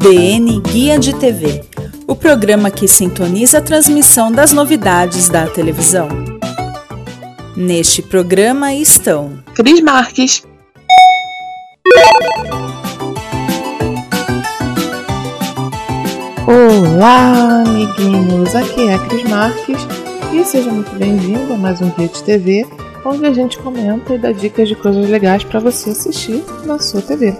DN Guia de TV, o programa que sintoniza a transmissão das novidades da televisão. Neste programa estão Cris Marques. Olá, amiguinhos! Aqui é a Cris Marques e seja muito bem-vindo a mais um Guia de TV, onde a gente comenta e dá dicas de coisas legais para você assistir na sua TV.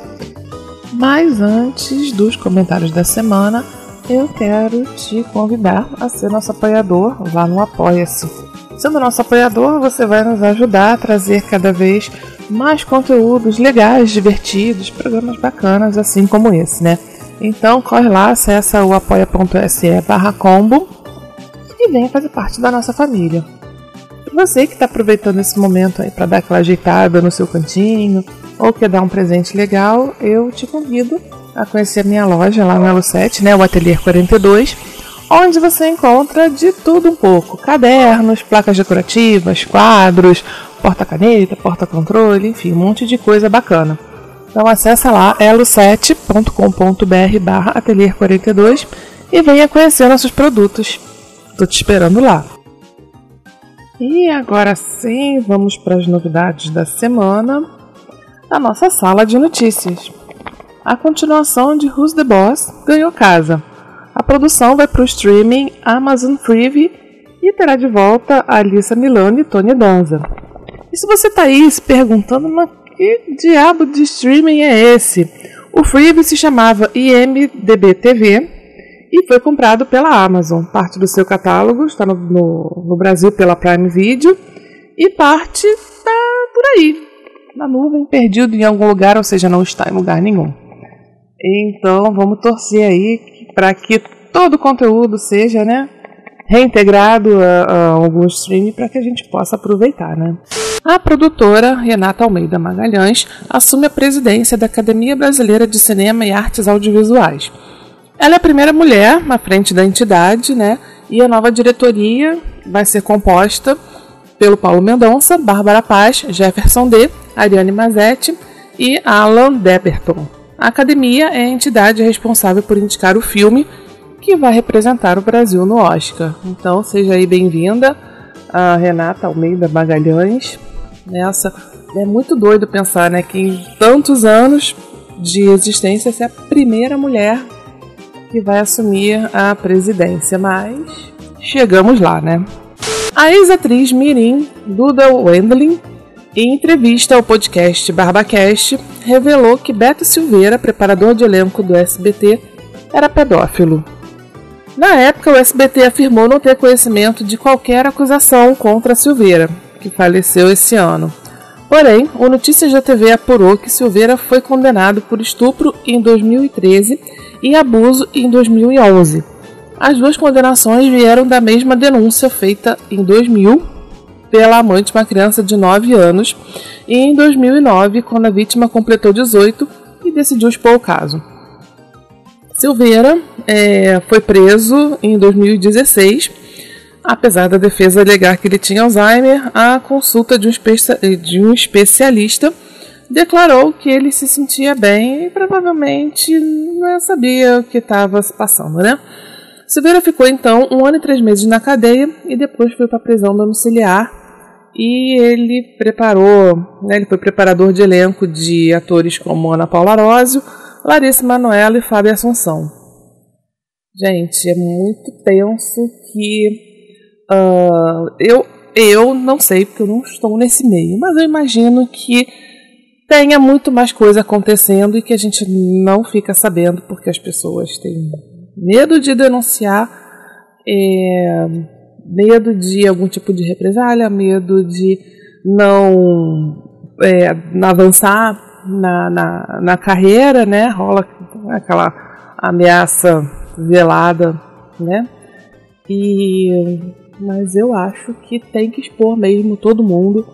Mas antes dos comentários da semana, eu quero te convidar a ser nosso apoiador lá no Apoia-se. Sendo nosso apoiador, você vai nos ajudar a trazer cada vez mais conteúdos legais, divertidos, programas bacanas, assim como esse, né? Então corre lá, acessa o apoia.se barra combo e venha fazer parte da nossa família. Você que está aproveitando esse momento aí para dar aquela ajeitada no seu cantinho ou quer dar um presente legal, eu te convido a conhecer minha loja lá no Elo 7, né, o Atelier 42, onde você encontra de tudo um pouco: cadernos, placas decorativas, quadros, porta-caneta, porta-controle, enfim, um monte de coisa bacana. Então acessa lá elo7.com.br barra atelier 42 e venha conhecer nossos produtos. Estou te esperando lá. E agora sim, vamos para as novidades da semana da nossa sala de notícias. A continuação de Who's the Boss ganhou casa. A produção vai para o streaming Amazon Freevee e terá de volta a Alissa Milano e Tony Danza. E se você está aí se perguntando, mas que diabo de streaming é esse? O Freevee se chamava IMDB TV e foi comprado pela Amazon. Parte do seu catálogo está no, no, no Brasil pela Prime Video e parte está por aí, na nuvem, perdido em algum lugar, ou seja, não está em lugar nenhum. Então vamos torcer aí para que todo o conteúdo seja, né, reintegrado a, a algum streaming para que a gente possa aproveitar, né? A produtora Renata Almeida Magalhães assume a presidência da Academia Brasileira de Cinema e Artes Audiovisuais. Ela é a primeira mulher à frente da entidade, né? E a nova diretoria vai ser composta pelo Paulo Mendonça, Bárbara Paz, Jefferson D, Ariane Mazetti e Alan Deberton. A academia é a entidade responsável por indicar o filme que vai representar o Brasil no Oscar. Então, seja aí bem-vinda a Renata Almeida Magalhães, nessa. É muito doido pensar, né, que em tantos anos de existência você é a primeira mulher que vai assumir a presidência, mas chegamos lá, né? A ex-atriz Mirim Duda Wendling, em entrevista ao podcast BarbaCast, revelou que Beto Silveira, preparador de elenco do SBT, era pedófilo. Na época, o SBT afirmou não ter conhecimento de qualquer acusação contra Silveira, que faleceu esse ano. Porém, o Notícias da TV apurou que Silveira foi condenado por estupro em 2013 e abuso em 2011. As duas condenações vieram da mesma denúncia feita em 2000 pela amante uma criança de 9 anos e em 2009, quando a vítima completou 18 e decidiu expor o caso. Silveira é, foi preso em 2016 Apesar da defesa alegar que ele tinha Alzheimer, a consulta de um, de um especialista declarou que ele se sentia bem e provavelmente não sabia o que estava se passando, né? Silveira ficou então um ano e três meses na cadeia e depois foi para a prisão domiciliar e ele preparou, né, ele foi preparador de elenco de atores como Ana Paula Arósio, Larissa Manoela e Fábio Assunção. Gente, é muito tenso que Uh, eu, eu não sei, porque eu não estou nesse meio, mas eu imagino que tenha muito mais coisa acontecendo e que a gente não fica sabendo porque as pessoas têm medo de denunciar, é, medo de algum tipo de represália, medo de não, é, avançar na, na, na carreira, né? Rola aquela ameaça velada, né? E mas eu acho que tem que expor mesmo todo mundo.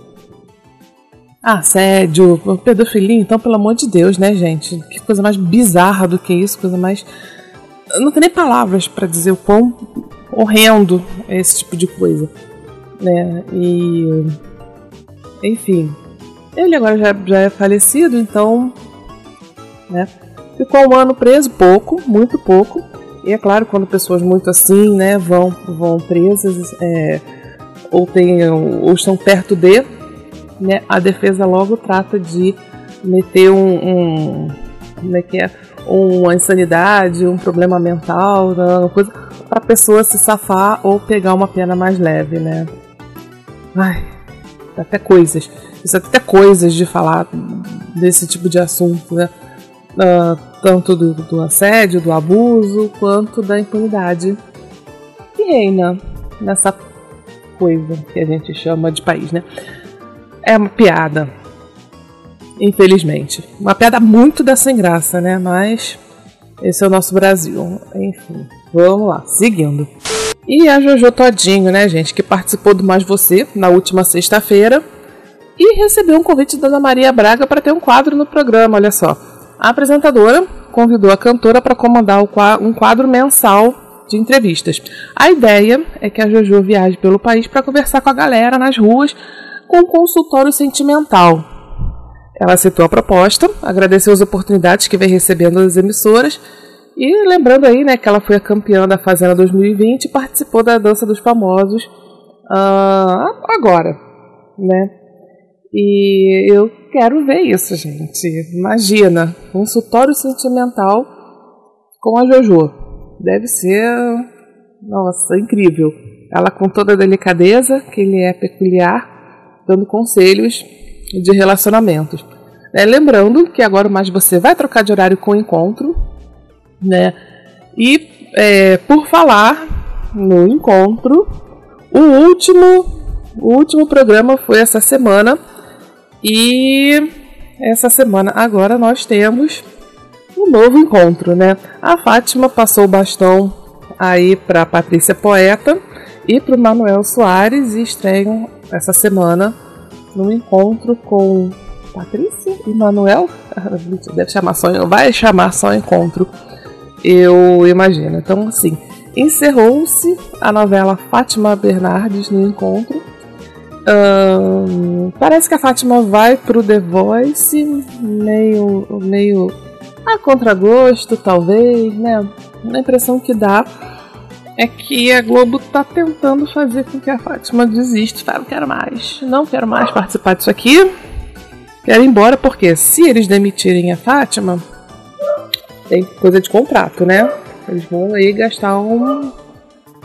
Assédio, pedofilia, então, pelo amor de Deus, né, gente? Que coisa mais bizarra do que isso, coisa mais. não tem nem palavras para dizer o quão horrendo esse tipo de coisa. Né? E. Enfim. Ele agora já, já é falecido, então. Né? Ficou um ano preso, pouco, muito pouco. E é claro, quando pessoas muito assim, né, vão, vão presas é, ou, tenham, ou estão perto de, né, a defesa logo trata de meter um, um como é que é, uma insanidade, um problema mental, uma coisa a pessoa se safar ou pegar uma pena mais leve, né? Ai, até coisas. Isso até coisas de falar desse tipo de assunto, né? Uh, tanto do, do, assédio, do abuso, quanto da impunidade que reina nessa coisa que a gente chama de país, né? É uma piada, infelizmente. Uma piada muito da sem graça, né? Mas esse é o nosso Brasil. Enfim, vamos lá, seguindo. E a Jojo Todinho, né, gente, que participou do Mais Você na última sexta-feira e recebeu um convite da Ana Maria Braga para ter um quadro no programa, olha só. A apresentadora convidou a cantora para comandar um quadro mensal de entrevistas. A ideia é que a Jojo viaje pelo país para conversar com a galera nas ruas com um consultório sentimental. Ela citou a proposta, agradeceu as oportunidades que vem recebendo das emissoras e lembrando aí, né, que ela foi a campeã da Fazenda 2020 e participou da Dança dos Famosos uh, agora, né? E eu quero ver isso, gente. Imagina, consultório sentimental com a Jojo. Deve ser, nossa, incrível. Ela com toda a delicadeza, que ele é peculiar, dando conselhos de relacionamentos. É, lembrando que agora mais você vai trocar de horário com o encontro, né? E é, por falar no encontro, o último, o último programa foi essa semana e essa semana agora nós temos um novo encontro, né? A Fátima passou o bastão aí para Patrícia Poeta e para o Manuel Soares e estreiam essa semana no encontro com Patrícia e Manuel. Deve chamar só, vai chamar só encontro, eu imagino. Então, assim, encerrou-se a novela Fátima Bernardes no encontro parece que a Fátima vai pro The Voice meio, meio a contragosto, talvez, né? A impressão que dá é que a Globo tá tentando fazer com que a Fátima desista. Fala, não quero mais, não quero mais participar disso aqui. Quero ir embora, porque se eles demitirem a Fátima, tem coisa de contrato, né? Eles vão aí gastar um,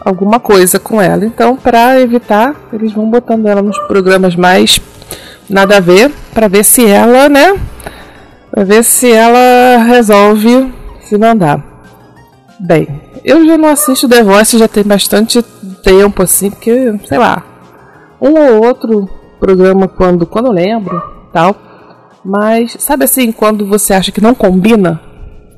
alguma coisa com ela. Então, para evitar, eles vão botando ela nos programas mais nada a ver, para ver se ela, né? Para ver se ela resolve se dá. Bem, eu já não assisto The Voice já tem bastante tempo assim, porque, sei lá, um ou outro programa quando quando lembro, tal. Mas sabe assim, quando você acha que não combina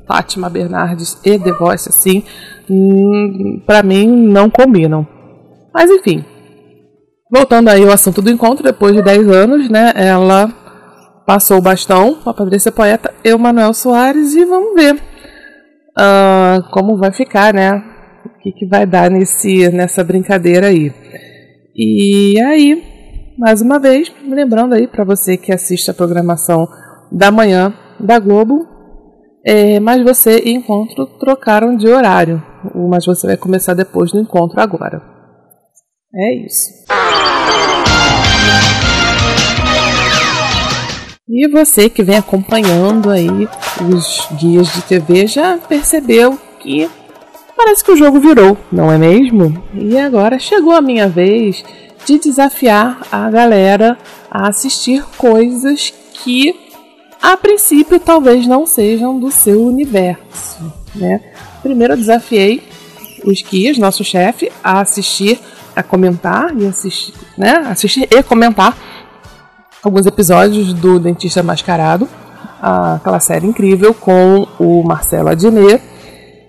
Fátima Bernardes e The Voice assim, hum, para mim não combinam. Mas enfim, voltando aí ao assunto do encontro, depois de 10 anos, né, ela passou o bastão para Patrícia Poeta e o Manuel Soares e vamos ver uh, como vai ficar, né? O que, que vai dar nesse, nessa brincadeira aí. E aí, mais uma vez, lembrando aí para você que assiste a programação da manhã da Globo, é, mas você e encontro trocaram de horário. Mas você vai começar depois do encontro agora. É isso. E você que vem acompanhando aí os guias de TV já percebeu que parece que o jogo virou, não é mesmo? E agora chegou a minha vez de desafiar a galera a assistir coisas que a princípio talvez não sejam do seu universo. Né? Primeiro eu desafiei os guias, nosso chefe, a assistir, a comentar e assistir, né? assistir e comentar alguns episódios do Dentista Mascarado, aquela série incrível com o Marcelo Adnet.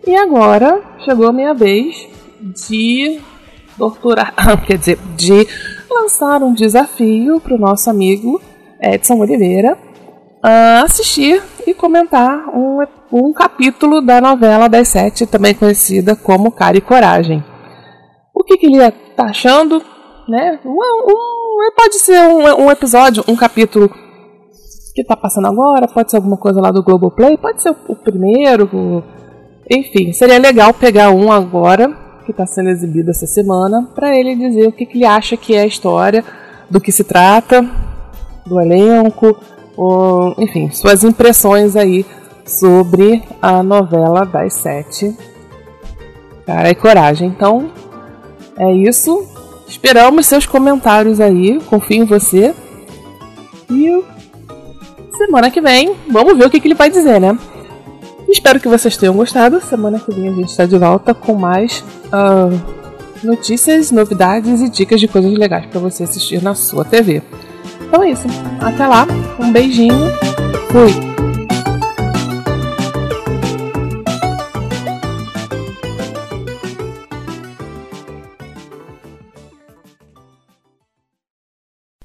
E agora chegou a minha vez de torturar, quer dizer, de lançar um desafio para o nosso amigo Edson Oliveira uh, assistir e comentar um, um capítulo da novela das sete, também conhecida como Cara e Coragem. O que, que ele está achando? Né? Um, um, pode ser um, um episódio, um capítulo que está passando agora, pode ser alguma coisa lá do Globoplay, pode ser o primeiro, o... enfim, seria legal pegar um agora, que está sendo exibido essa semana, para ele dizer o que, que ele acha que é a história, do que se trata, do elenco, ou, enfim, suas impressões aí sobre a novela das sete. Cara e coragem. Então, é isso. Esperamos seus comentários aí. Confio em você. E semana que vem, vamos ver o que, que ele vai dizer, né? Espero que vocês tenham gostado. Semana que vem a gente está de volta com mais uh, notícias, novidades e dicas de coisas legais para você assistir na sua TV. Então é isso. Até lá. Um beijinho. Fui.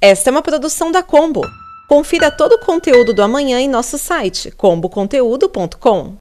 Esta é uma produção da Combo. Confira todo o conteúdo do amanhã em nosso site comboconteúdo.com.